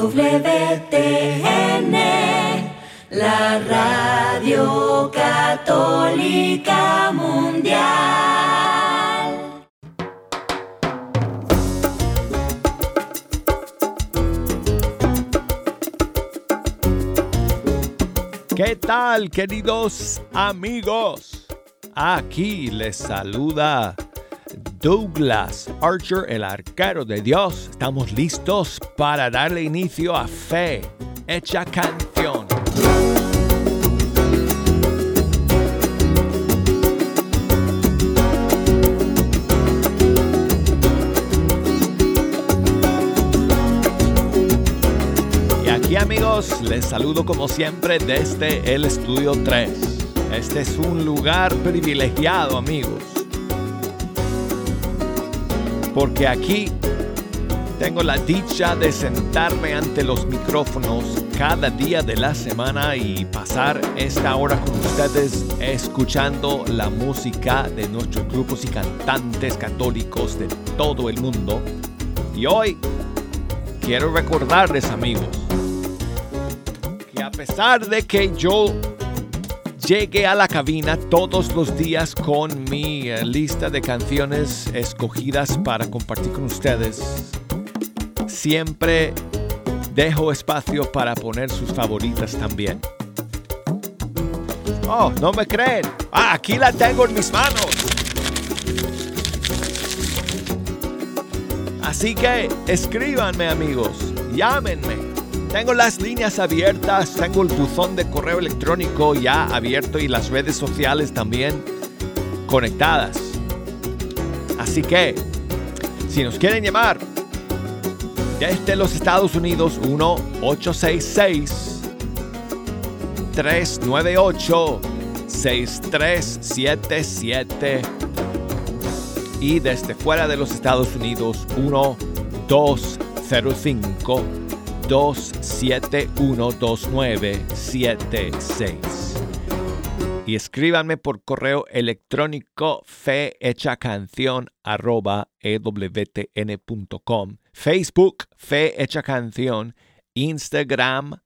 EWTN, la radio católica mundial. ¿Qué tal, queridos amigos? Aquí les saluda Douglas Archer, el arquero de Dios. Estamos listos para darle inicio a Fe, hecha canción. Y aquí amigos, les saludo como siempre desde el estudio 3. Este es un lugar privilegiado amigos porque aquí tengo la dicha de sentarme ante los micrófonos cada día de la semana y pasar esta hora con ustedes escuchando la música de nuestros grupos y cantantes católicos de todo el mundo. Y hoy quiero recordarles amigos que a pesar de que yo llegué a la cabina todos los días con mi eh, lista de canciones escogidas para compartir con ustedes. Siempre dejo espacio para poner sus favoritas también. Oh, no me creen. Ah, aquí la tengo en mis manos. Así que escríbanme amigos, llámenme tengo las líneas abiertas, tengo el buzón de correo electrónico ya abierto y las redes sociales también conectadas. Así que, si nos quieren llamar desde los Estados Unidos, 1-866-398-6377. Y desde fuera de los Estados Unidos, 1-205. 2712976. Y escríbanme por correo electrónico arroba ewtn.com. Facebook Fe Hecha Canción. Instagram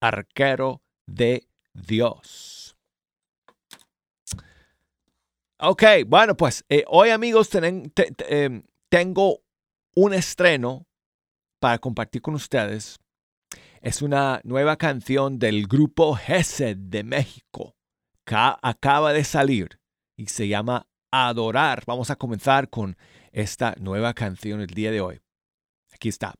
Arquero de Dios. Ok, bueno, pues eh, hoy amigos em, tengo un estreno para compartir con ustedes es una nueva canción del grupo Gesed de México acaba de salir y se llama Adorar. Vamos a comenzar con esta nueva canción el día de hoy. Aquí está.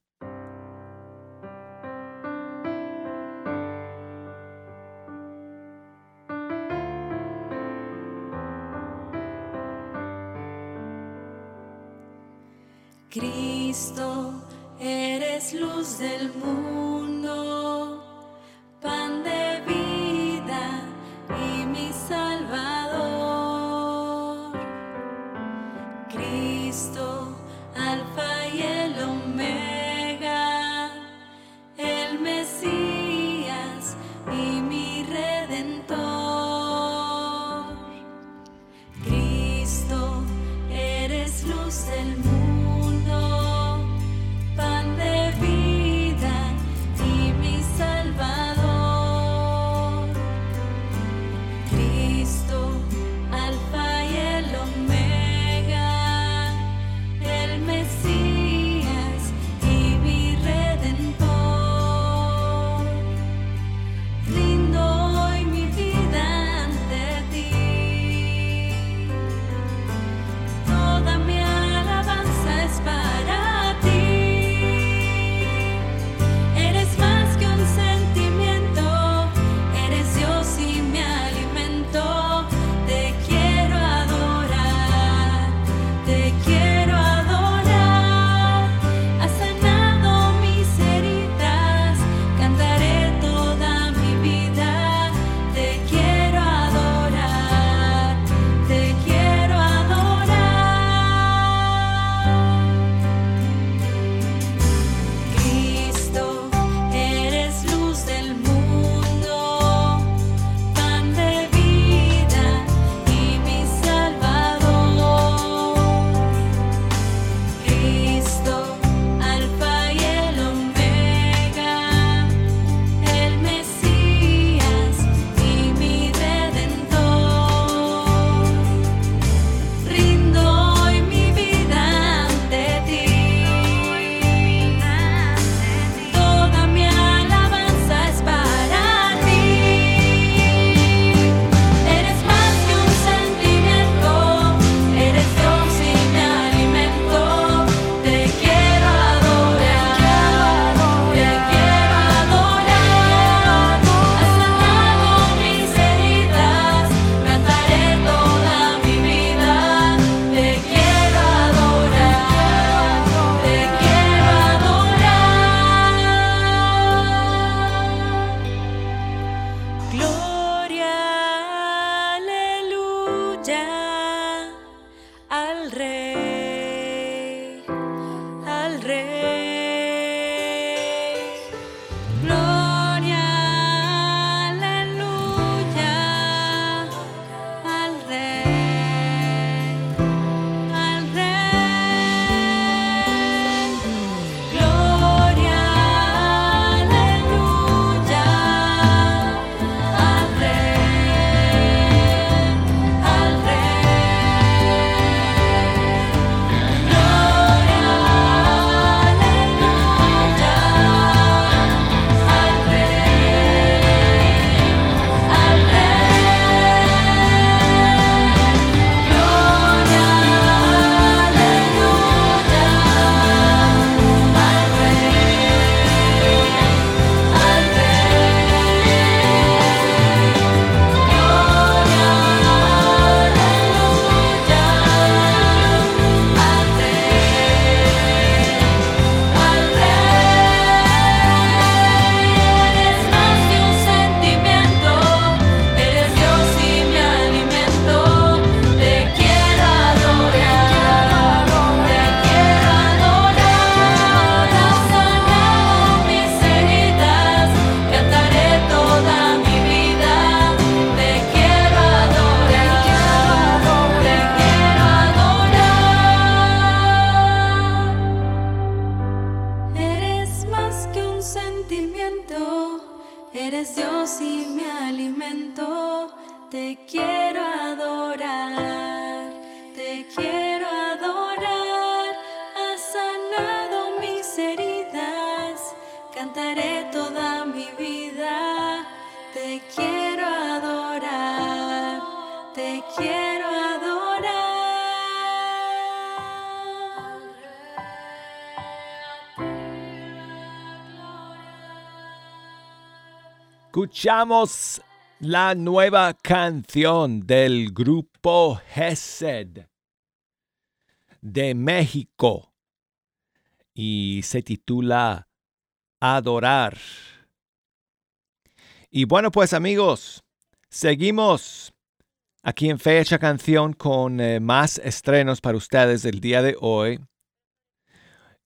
Cristo, eres luz del mundo Escuchamos la nueva canción del grupo Hesed de México y se titula Adorar. Y bueno, pues amigos, seguimos aquí en Fecha Canción con eh, más estrenos para ustedes el día de hoy.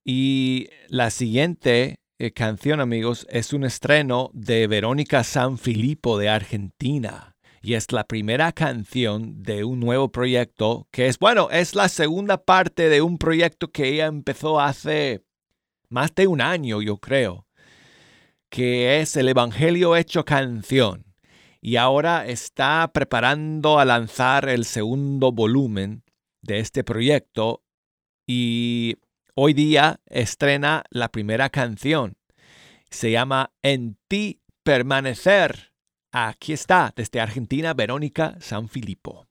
Y la siguiente eh, canción, amigos, es un estreno de Verónica Sanfilippo de Argentina. Y es la primera canción de un nuevo proyecto que es, bueno, es la segunda parte de un proyecto que ella empezó hace más de un año, yo creo, que es el Evangelio hecho canción. Y ahora está preparando a lanzar el segundo volumen de este proyecto y hoy día estrena la primera canción. Se llama En ti permanecer. Aquí está, desde Argentina, Verónica Sanfilippo.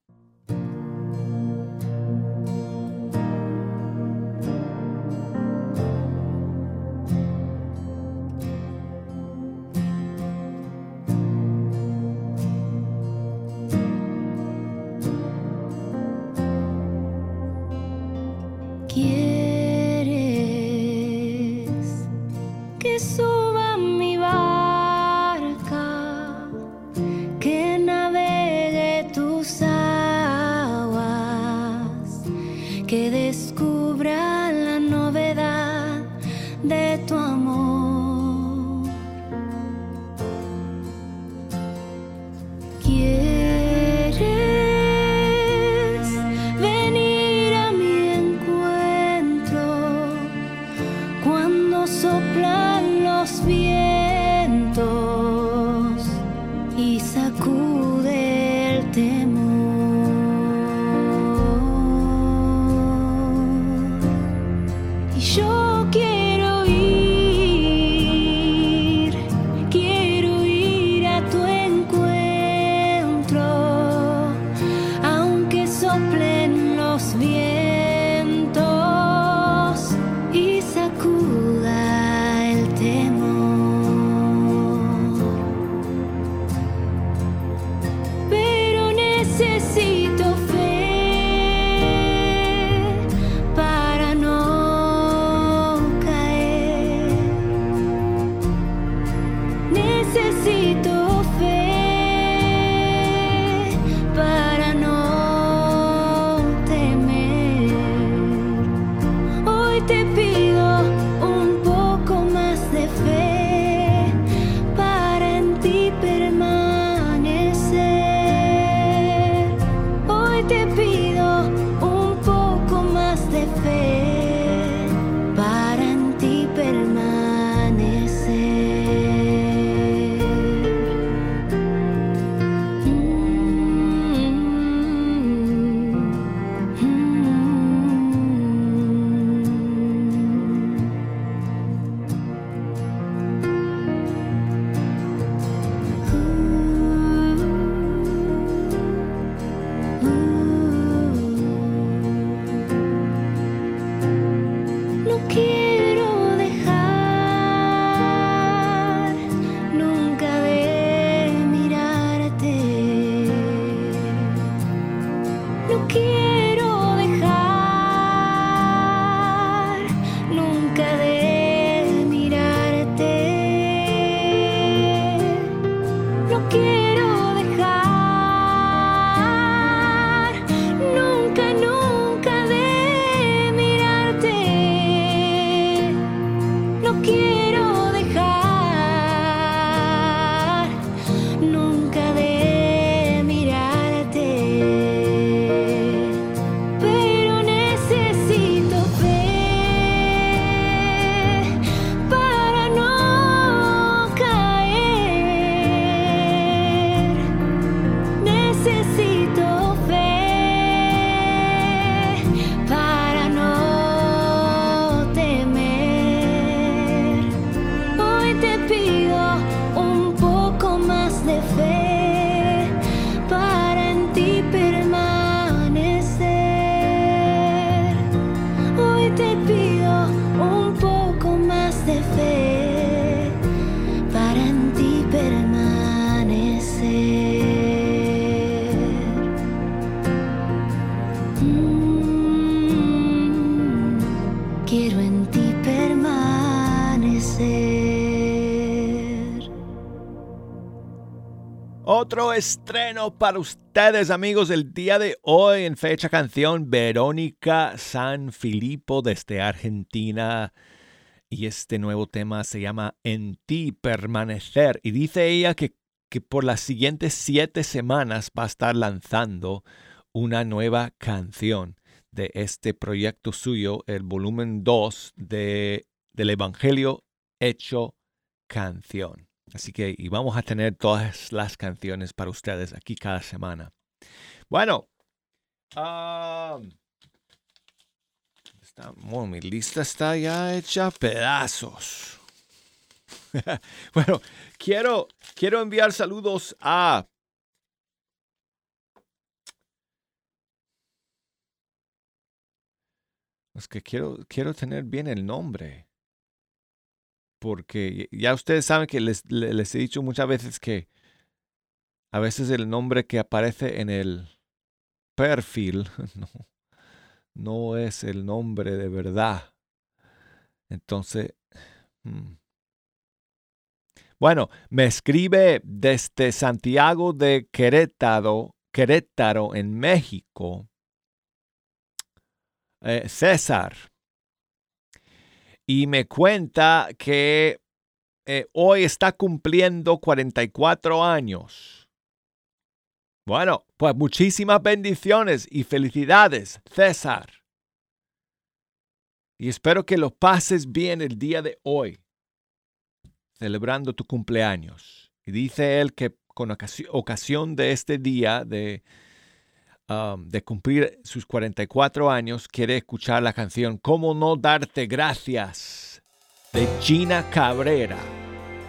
the. Estreno para ustedes, amigos, el día de hoy en fecha canción Verónica San Filipo desde Argentina. Y este nuevo tema se llama En ti permanecer. Y dice ella que, que por las siguientes siete semanas va a estar lanzando una nueva canción de este proyecto suyo, el volumen 2 de, del Evangelio hecho canción. Así que y vamos a tener todas las canciones para ustedes aquí cada semana. Bueno, está, mi lista está ya hecha pedazos. bueno, quiero, quiero enviar saludos a Es que quiero, quiero tener bien el nombre porque ya ustedes saben que les, he dicho muchas veces que a veces el nombre que aparece en el perfil no, no es el nombre de verdad. Entonces, hmm. bueno, me escribe desde Santiago de Querétaro, Querétaro en México, eh, César y me cuenta que eh, hoy está cumpliendo 44 años. Bueno, pues muchísimas bendiciones y felicidades, César. Y espero que lo pases bien el día de hoy, celebrando tu cumpleaños. Y dice él que con ocasión de este día de Um, de cumplir sus 44 años, quiere escuchar la canción ¿Cómo no darte gracias? de Gina Cabrera.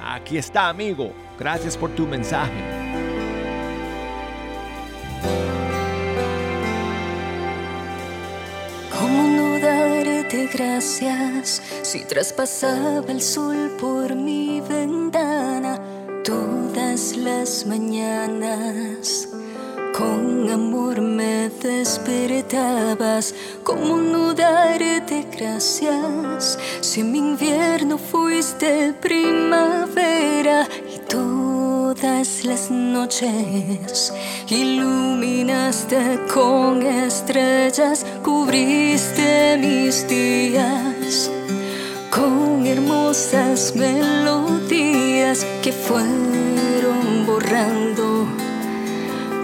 Aquí está, amigo. Gracias por tu mensaje. ¿Cómo no darte gracias si traspasaba el sol por mi ventana todas las mañanas? Amor me despertabas, como no darte gracias? Si en mi invierno fuiste primavera y todas las noches iluminaste con estrellas, cubriste mis días con hermosas melodías que fueron borrando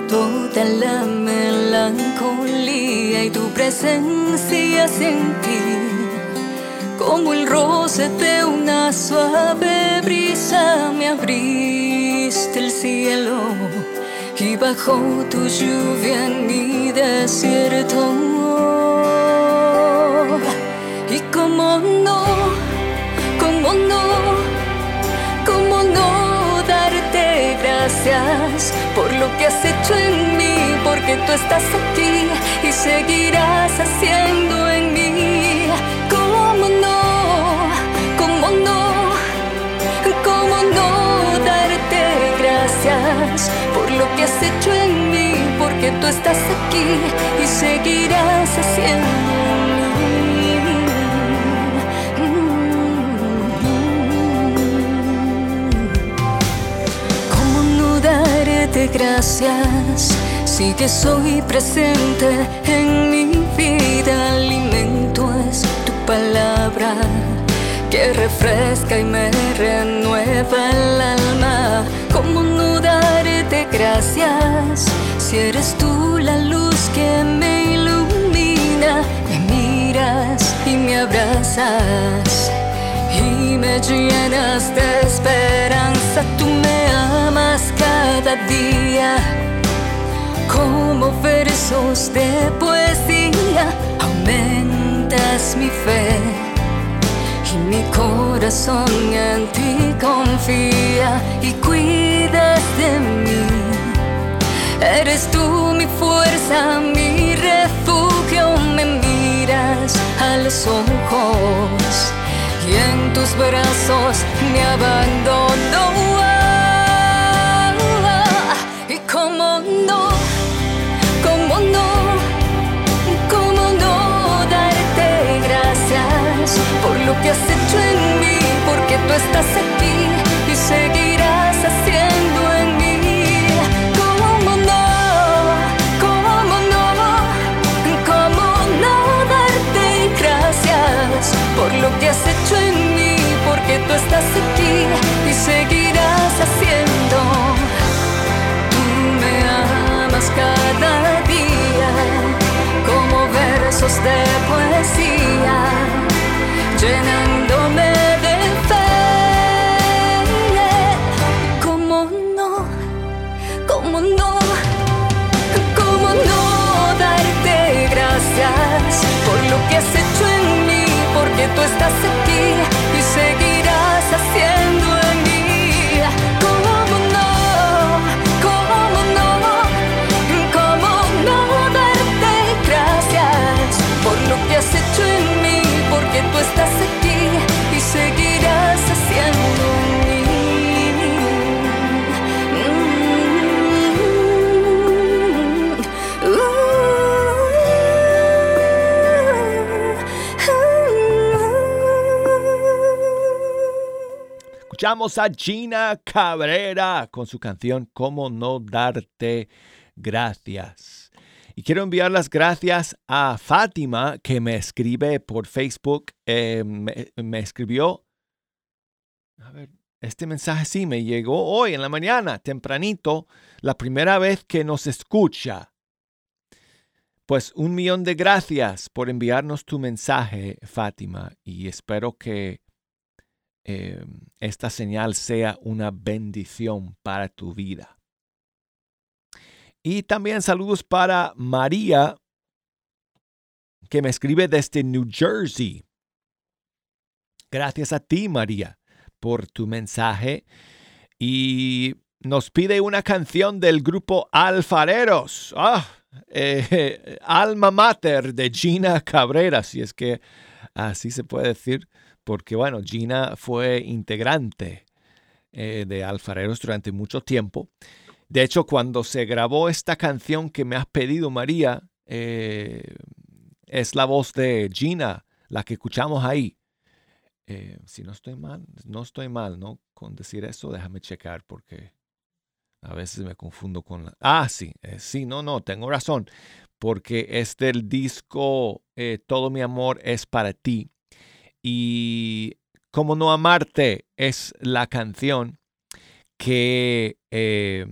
toda la melancolía y tu presencia sentí como el roce de una suave brisa me abriste el cielo y bajó tu lluvia en mi desierto. Y como no como no gracias por lo que has hecho en mí, porque tú estás aquí y seguirás haciendo en mí. ¿Cómo no? ¿Cómo no? ¿Cómo no darte gracias por lo que has hecho en mí, porque tú estás aquí y seguirás haciendo gracias. Sí que soy presente en mi vida. Alimento es tu palabra que refresca y me renueva el alma. ¿Cómo no darte gracias si eres tú la luz que me ilumina? Me miras y me abrazas y me llenas de esperanza. Tú me amas cada día como versos de poesía. Aumentas mi fe y mi corazón en ti confía y cuidas de mí. Eres tú mi fuerza, mi refugio, me miras a los ojos y en tus brazos me abandono. estás aquí y seguirás haciendo en mí. ¿Cómo no? ¿Cómo no? ¿Cómo no darte gracias por lo que has hecho en mí? Porque tú estás aquí y seguirás haciendo. Tú me amas cada día como versos de poesía, llenándome Porque tú estás A Gina Cabrera con su canción Cómo no darte gracias. Y quiero enviar las gracias a Fátima que me escribe por Facebook. eh, me, me escribió. A ver, este mensaje sí me llegó hoy en la mañana, tempranito, la primera vez que nos escucha. Pues un millón de gracias por enviarnos tu mensaje, Fátima, y espero que eh, esta señal sea una bendición para tu vida. Y también saludos para María, que me escribe desde New Jersey. Gracias a ti, María, por tu mensaje. Y nos pide una canción del grupo Alfareros. Ah, eh, Alma Mater de Gina Cabrera, si es que así se puede decir porque bueno, Gina fue integrante eh, de Alfareros durante mucho tiempo. De hecho, cuando se grabó esta canción que me has pedido, María, eh, es la voz de Gina, la que escuchamos ahí. Eh, si no estoy mal, no estoy mal, ¿no? Con decir eso, déjame checar porque a veces me confundo con la... Ah, sí, sí, no, no, tengo razón, porque es del disco Todo mi amor es para ti y Cómo no amarte es la canción que eh,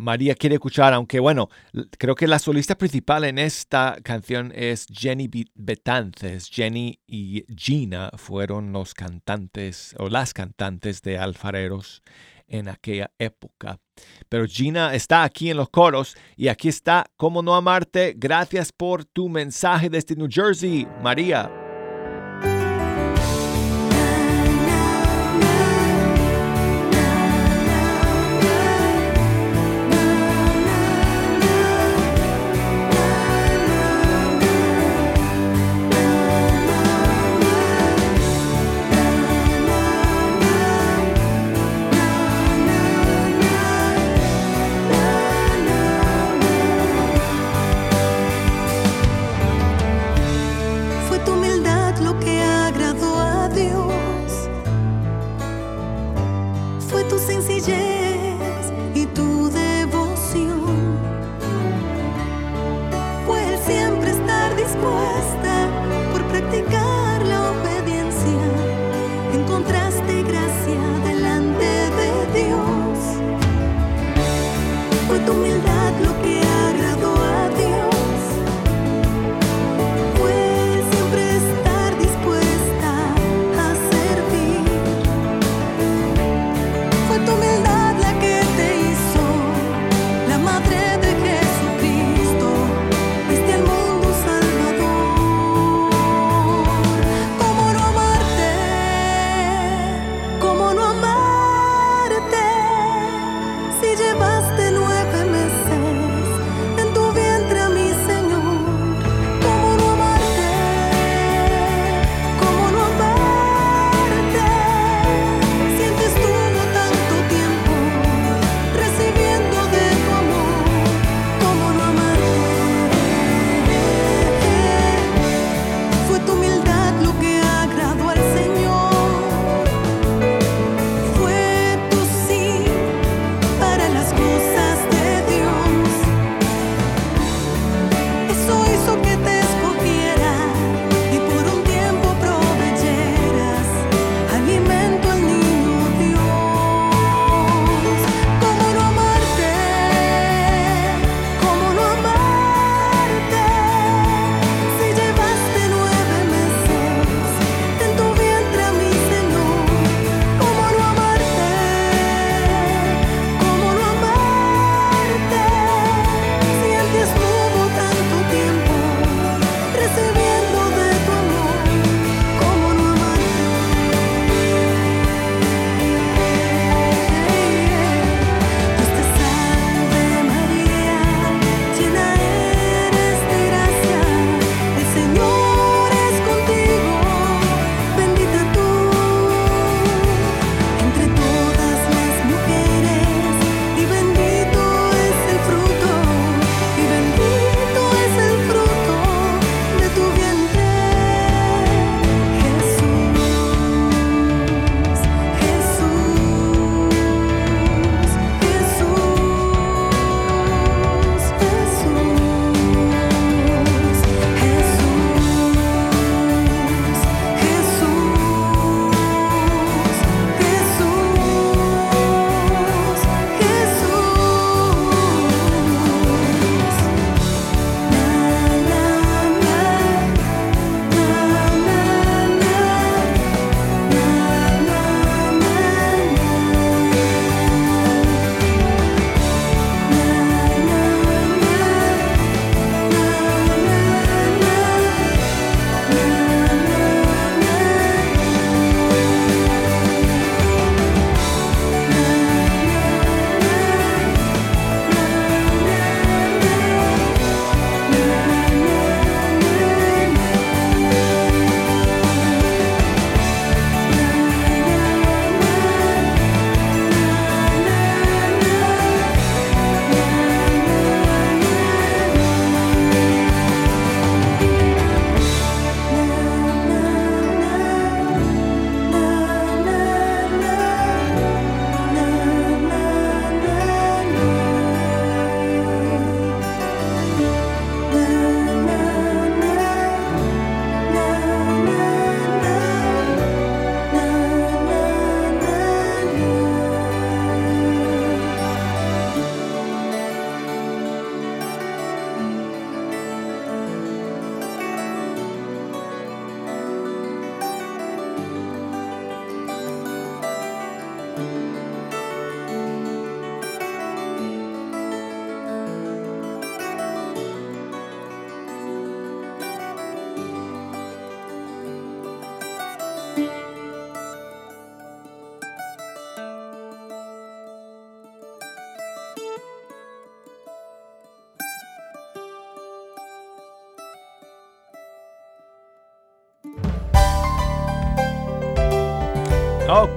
María quiere escuchar, aunque bueno, creo que la solista principal en esta canción es Jenny Betances. Jenny y Gina fueron los cantantes o las cantantes de Alfareros en aquella época. Pero Gina está aquí en los coros y aquí está Cómo no amarte. Gracias por tu mensaje desde New Jersey, María. Tu humildad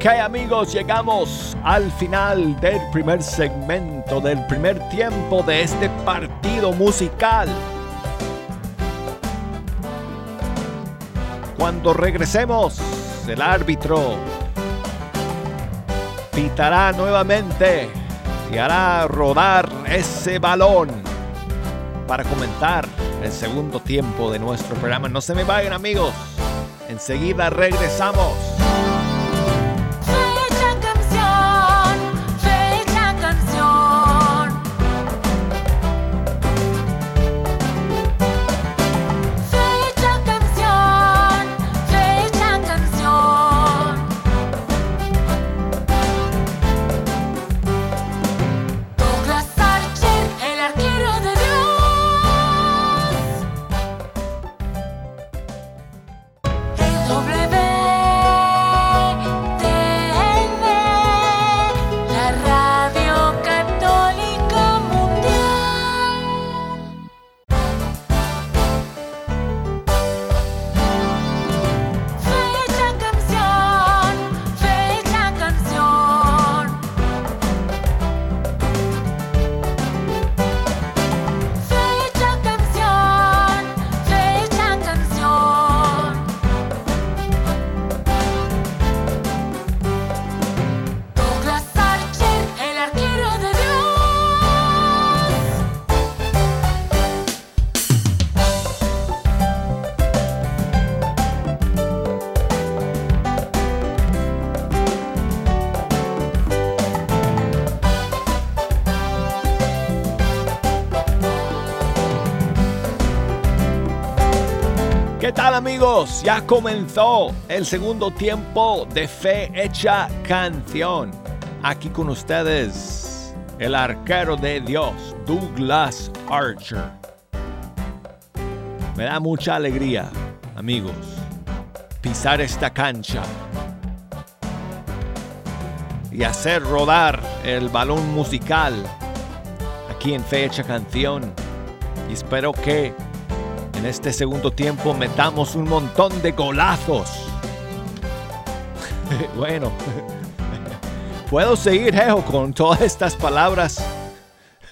Ok amigos, llegamos al final del primer segmento, del primer tiempo de este partido musical. Cuando regresemos, el árbitro pitará nuevamente y hará rodar ese balón para comentar el segundo tiempo de nuestro programa. No se me vayan amigos, enseguida regresamos. Amigos? Ya comenzó el segundo tiempo de Fe Hecha Canción. Aquí con ustedes, el arquero de Dios, Douglas Archer. Me da mucha alegría, amigos, pisar esta cancha y hacer rodar el balón musical aquí en Fe Hecha Canción. Y espero que en este segundo tiempo metamos un montón de golazos. bueno, puedo seguir, Jejo, con todas estas palabras,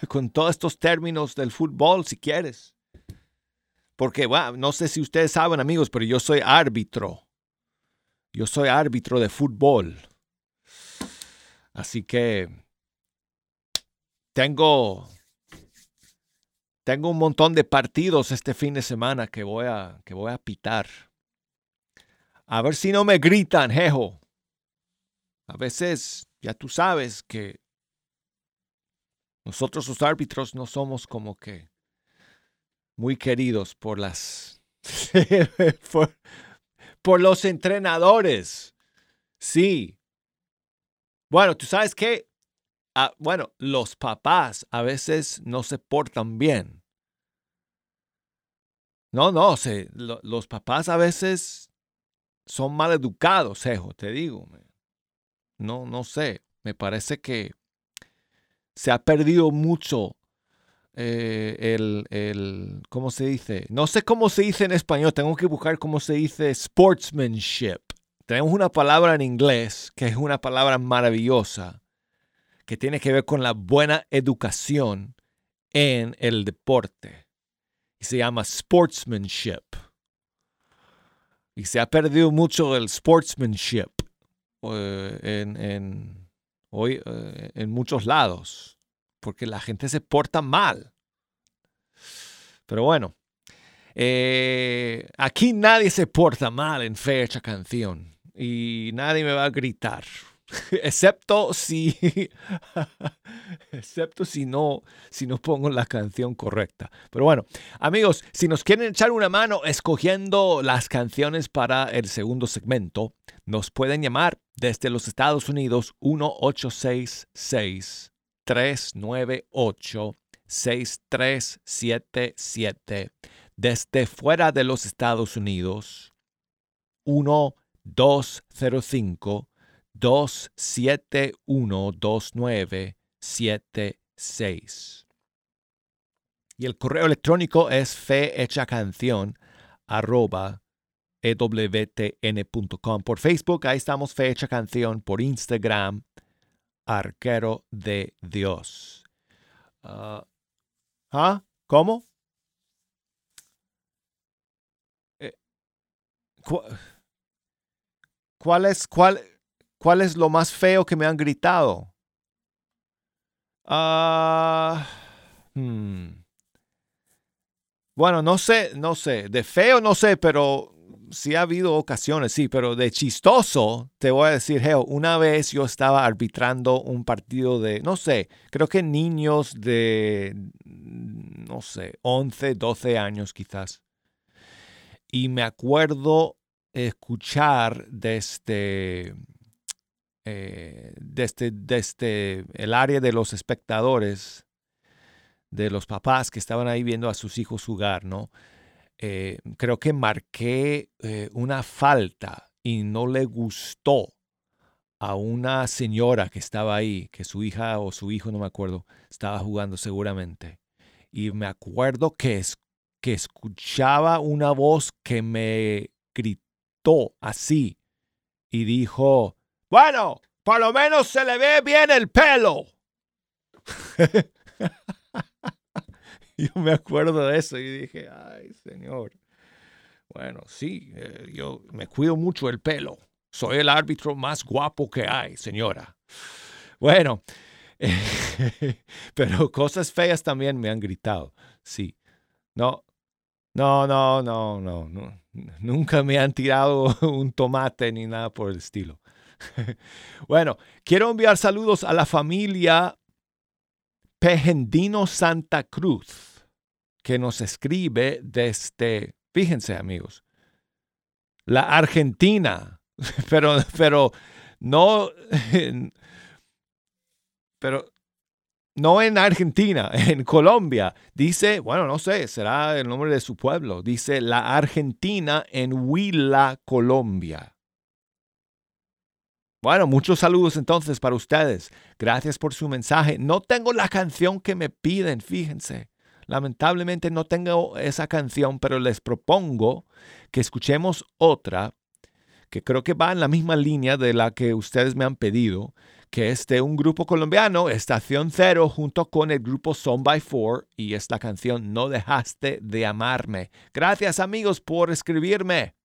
con todos estos términos del fútbol, si quieres. Porque, bueno, no sé si ustedes saben, amigos, pero yo soy árbitro. Yo soy árbitro de fútbol. Así que tengo tengo un montón de partidos este fin de semana que voy a, que voy a pitar. A ver si no me gritan, jejo. A veces, ya tú sabes que nosotros los árbitros no somos como que muy queridos por las por, por, los entrenadores. Sí. Bueno, tú sabes que Ah, bueno, los papás a veces no se portan bien. No, no, se, los papás a veces son mal educados, hijo, te digo. No, no sé, me parece que se ha perdido mucho eh, el, el, ¿cómo se dice? No sé cómo se dice en español, tengo que buscar cómo se dice sportsmanship. Tenemos una palabra en inglés que es una palabra maravillosa que tiene que ver con la buena educación en el deporte. Y se llama sportsmanship. Y se ha perdido mucho el sportsmanship eh, en, hoy, eh, en muchos lados, porque la gente se porta mal. Pero bueno, eh, aquí nadie se porta mal en fecha canción y nadie me va a gritar. excepto si excepto si no si no pongo la canción correcta. Pero bueno, amigos, si nos quieren echar una mano escogiendo las canciones para el segundo segmento, nos pueden llamar desde los Estados Unidos 1866 398 6377 desde fuera de los Estados Unidos 1205 2712976. Y el correo electrónico es canción arroba ewtn.com. Por Facebook, ahí estamos Fecha Canción. Por Instagram, Arquero de Dios. Ah, ¿Ah? ¿Cómo? Eh, ¿Cuál es, cuál, ¿Cuál es lo más feo que me han gritado? Ah, hmm. Bueno, no sé, no sé. De feo no sé, pero sí ha habido ocasiones, sí, pero de chistoso, te voy a decir, Geo, una vez yo estaba arbitrando un partido de, no sé, creo que niños de, no sé, 11, 12 años quizás. Y me acuerdo escuchar desde, eh, desde, desde el área de los espectadores, de los papás que estaban ahí viendo a sus hijos jugar, ¿no? Eh, creo que marqué eh, una falta y no le gustó a una señora que estaba ahí, que su hija o su hijo, no me acuerdo, estaba jugando seguramente. Y me acuerdo que, es, que escuchaba una voz que me gritó así y dijo, bueno, por lo menos se le ve bien el pelo. yo me acuerdo de eso y dije, ay, señor. Bueno, sí, eh, yo me cuido mucho el pelo. Soy el árbitro más guapo que hay, señora. Bueno, pero cosas feas también me han gritado. Sí. No, no, no, no, no, no. Nunca me han tirado un tomate ni nada por el estilo. bueno, quiero enviar saludos a la familia Pejendino Santa Cruz que nos escribe desde, fíjense amigos, la Argentina, pero, pero no, pero no en Argentina, en Colombia. Dice, bueno, no sé, será el nombre de su pueblo. Dice la Argentina en Huila, Colombia. Bueno, muchos saludos entonces para ustedes. Gracias por su mensaje. No tengo la canción que me piden, fíjense. Lamentablemente no tengo esa canción, pero les propongo que escuchemos otra que creo que va en la misma línea de la que ustedes me han pedido, que es de un grupo colombiano, Estación Cero, junto con el grupo Son by Four, y es la canción No dejaste de amarme. Gracias amigos por escribirme.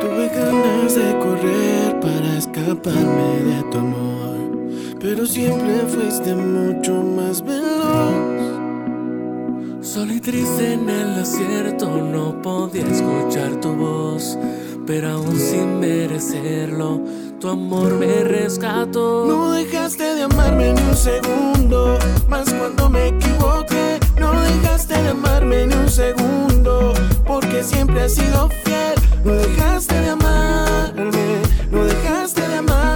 Tuve ganas de correr para escaparme de tu amor pero siempre fuiste mucho más veloz. Solo y triste en el desierto, no podía escuchar tu voz, pero aún sin merecerlo, tu amor me rescató. No dejaste de amarme ni un segundo, más cuando me equivoqué. No dejaste de amarme ni un segundo, porque siempre has sido fiel. No dejaste de amarme, no dejaste de amarme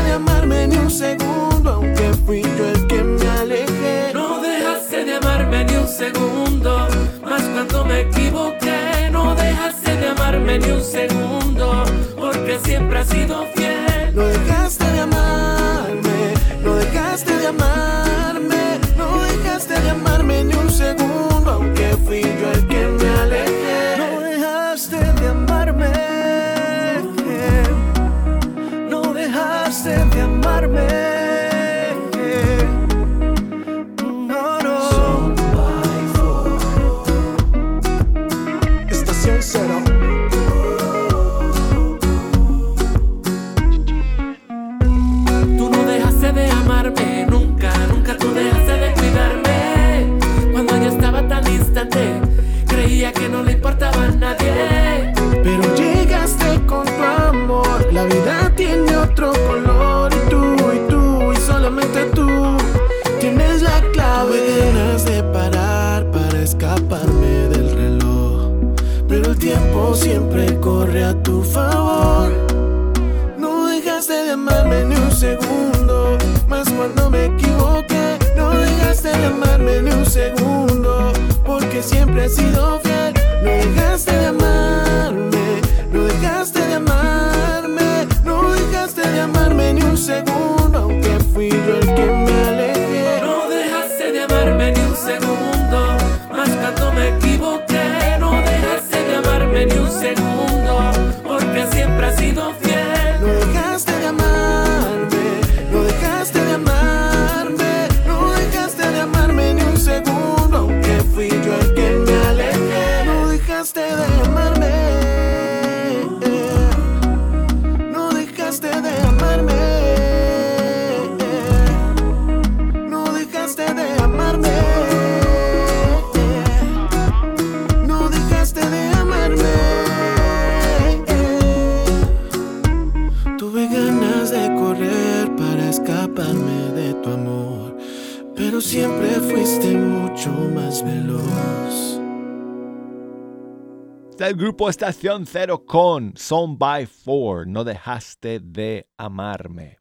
de amarme ni un segundo, aunque fui yo el que me alejé. No dejaste de amarme ni un segundo, más cuando me equivoqué. No dejaste de amarme ni un segundo, porque siempre has sido fiel. No dejaste siempre he sido grupo Estación Cero con Song by Four, No dejaste de amarme.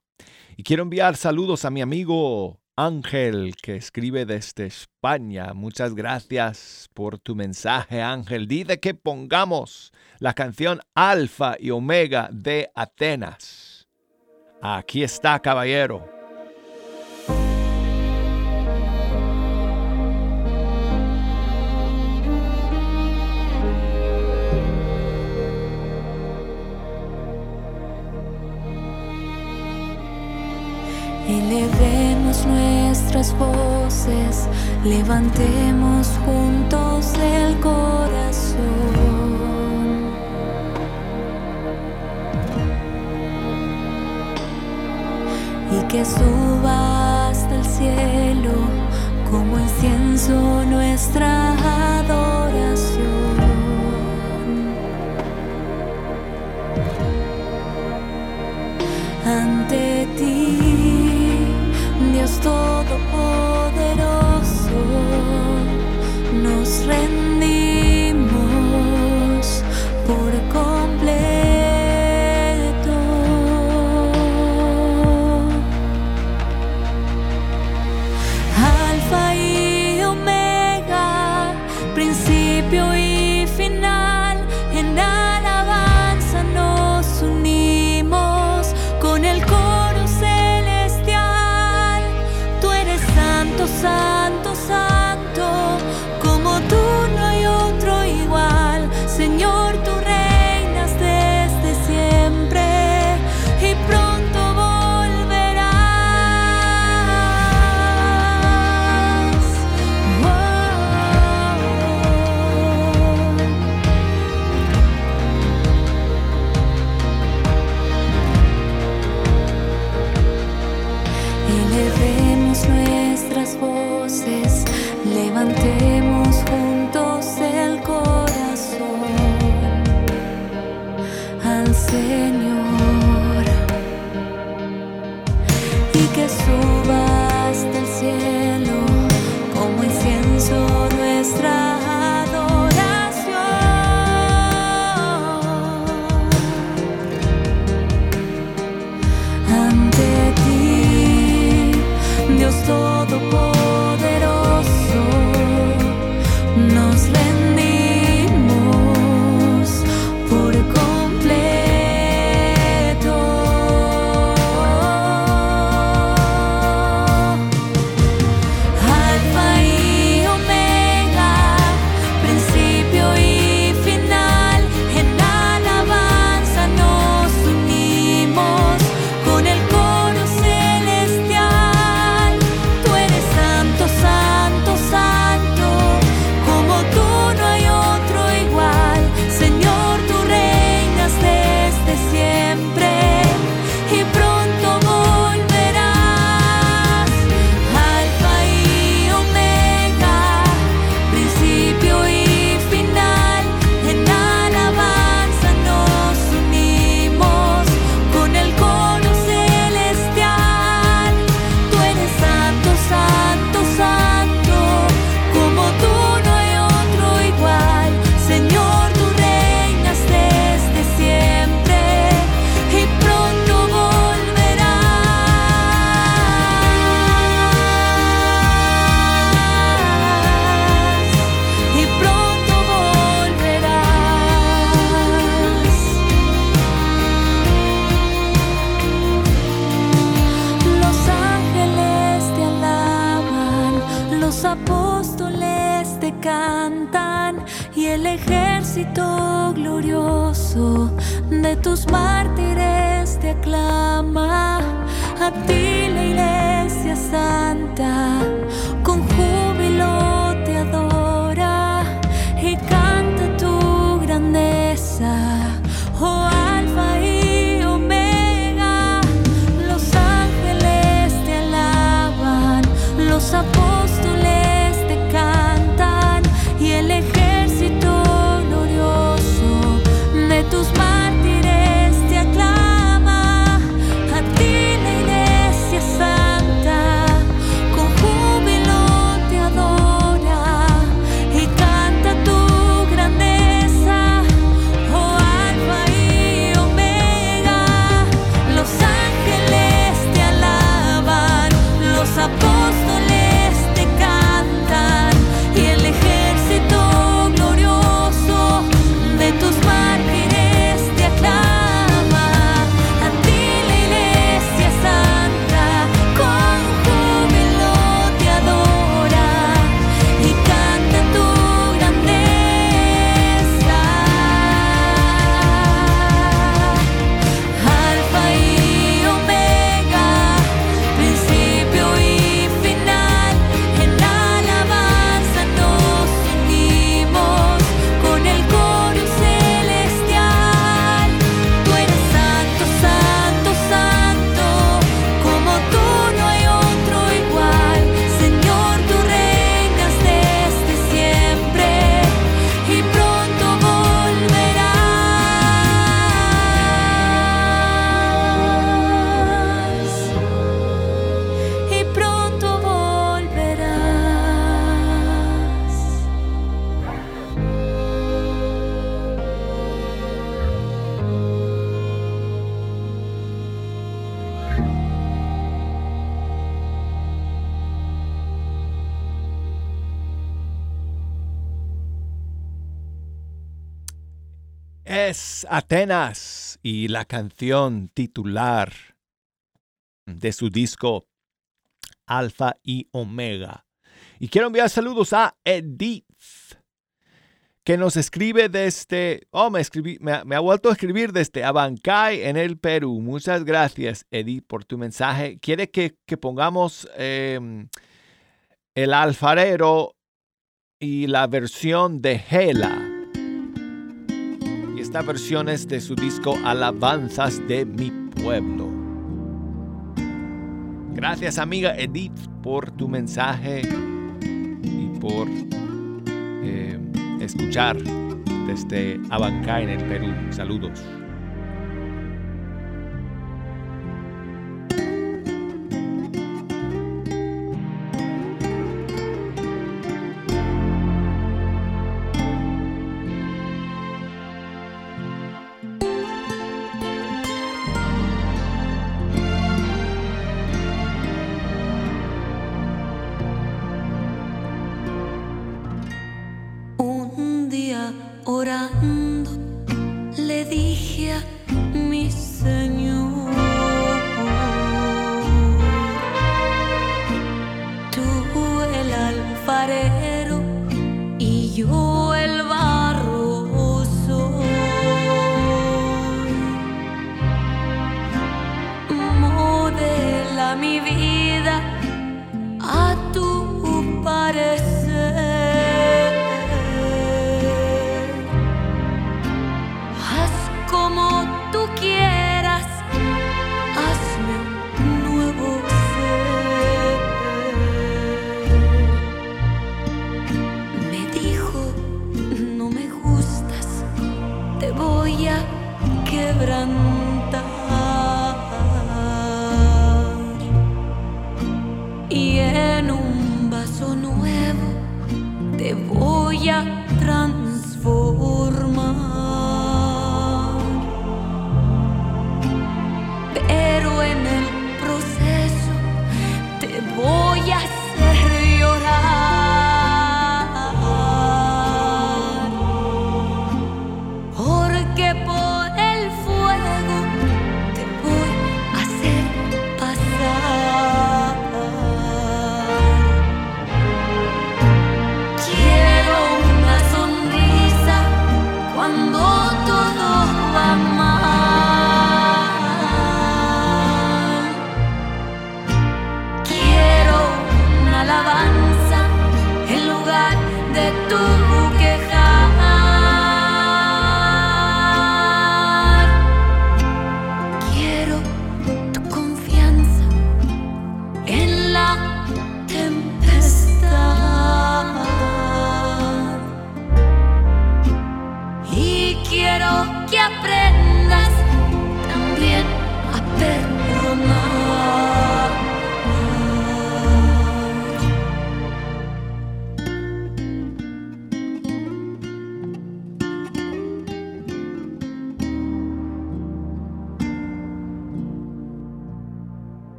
Y quiero enviar saludos a mi amigo Ángel, que escribe desde España. Muchas gracias por tu mensaje, Ángel. Dice que pongamos la canción Alfa y Omega de Atenas. Aquí está, caballero. Elevemos nuestras voces, levantemos juntos el corazón. Y que suba hasta el cielo como incienso nuestra adoración. Ante ti. surrender. ejército glorioso de tus mártires te aclama, a ti la iglesia santa. Atenas y la canción titular de su disco Alfa y Omega. Y quiero enviar saludos a Edith, que nos escribe desde, oh, me, escribí, me, ha vuelto a escribir desde Abancay en el Perú. Muchas gracias, Edith, por tu mensaje. Quiere que, pongamos em, el alfarero y la versión de Hela. Esta versión es de su disco Alabanzas de mi pueblo. Gracias amiga Edith por tu mensaje y por eh, escuchar desde Abancay en el Perú. Saludos. Cuando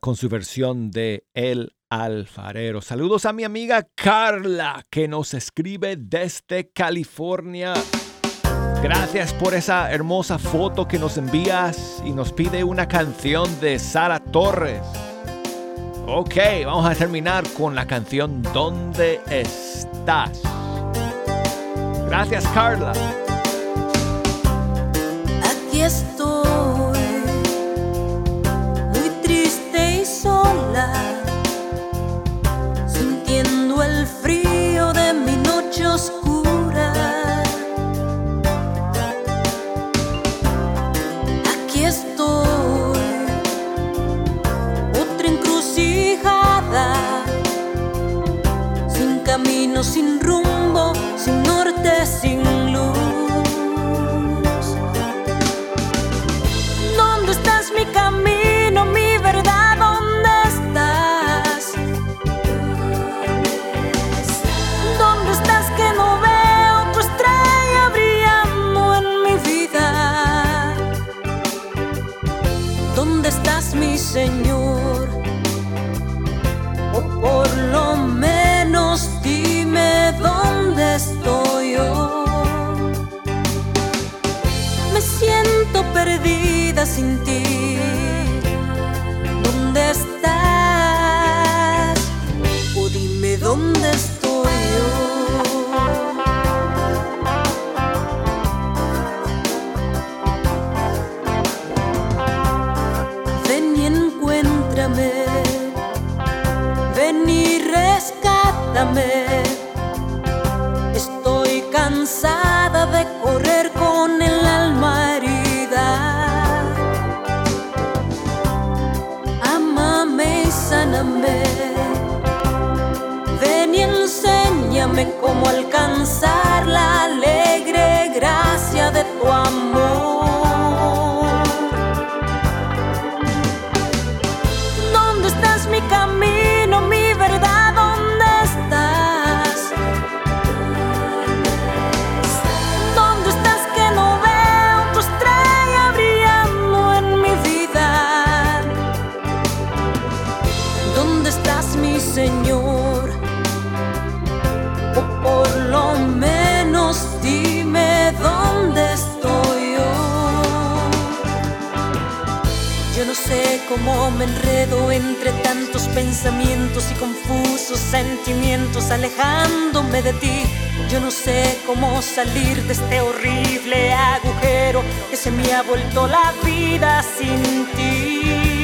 Con su versión de El Alfarero. Saludos a mi amiga Carla que nos escribe desde California. Gracias por esa hermosa foto que nos envías y nos pide una canción de Sara Torres. Ok, vamos a terminar con la canción ¿Dónde estás? Gracias Carla. Aquí estoy cómo me enredo entre tantos pensamientos y confusos sentimientos alejándome de ti. Yo no sé cómo salir de este horrible agujero que se me ha vuelto la vida sin ti.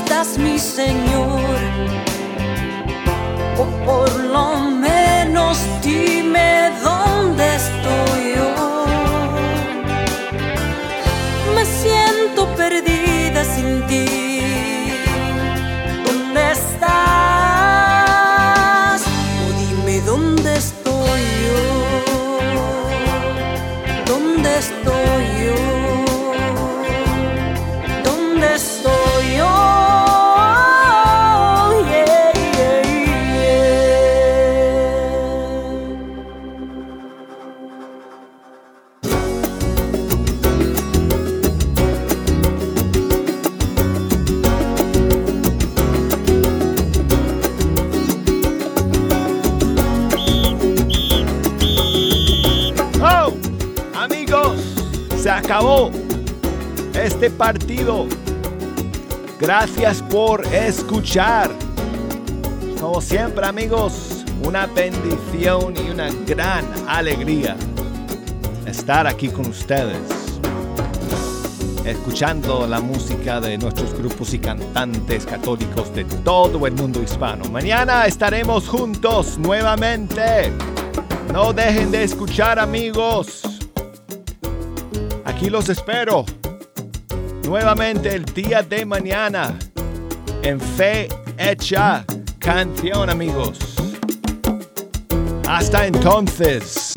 estás mi Señor, o por lo este partido. Gracias por escuchar. Como siempre amigos, una bendición y una gran alegría estar aquí con ustedes, escuchando la música de nuestros grupos y cantantes católicos de todo el mundo hispano. Mañana estaremos juntos nuevamente. No dejen de escuchar amigos. Aquí los espero. Nuevamente el día de mañana. En fe hecha canción amigos. Hasta entonces.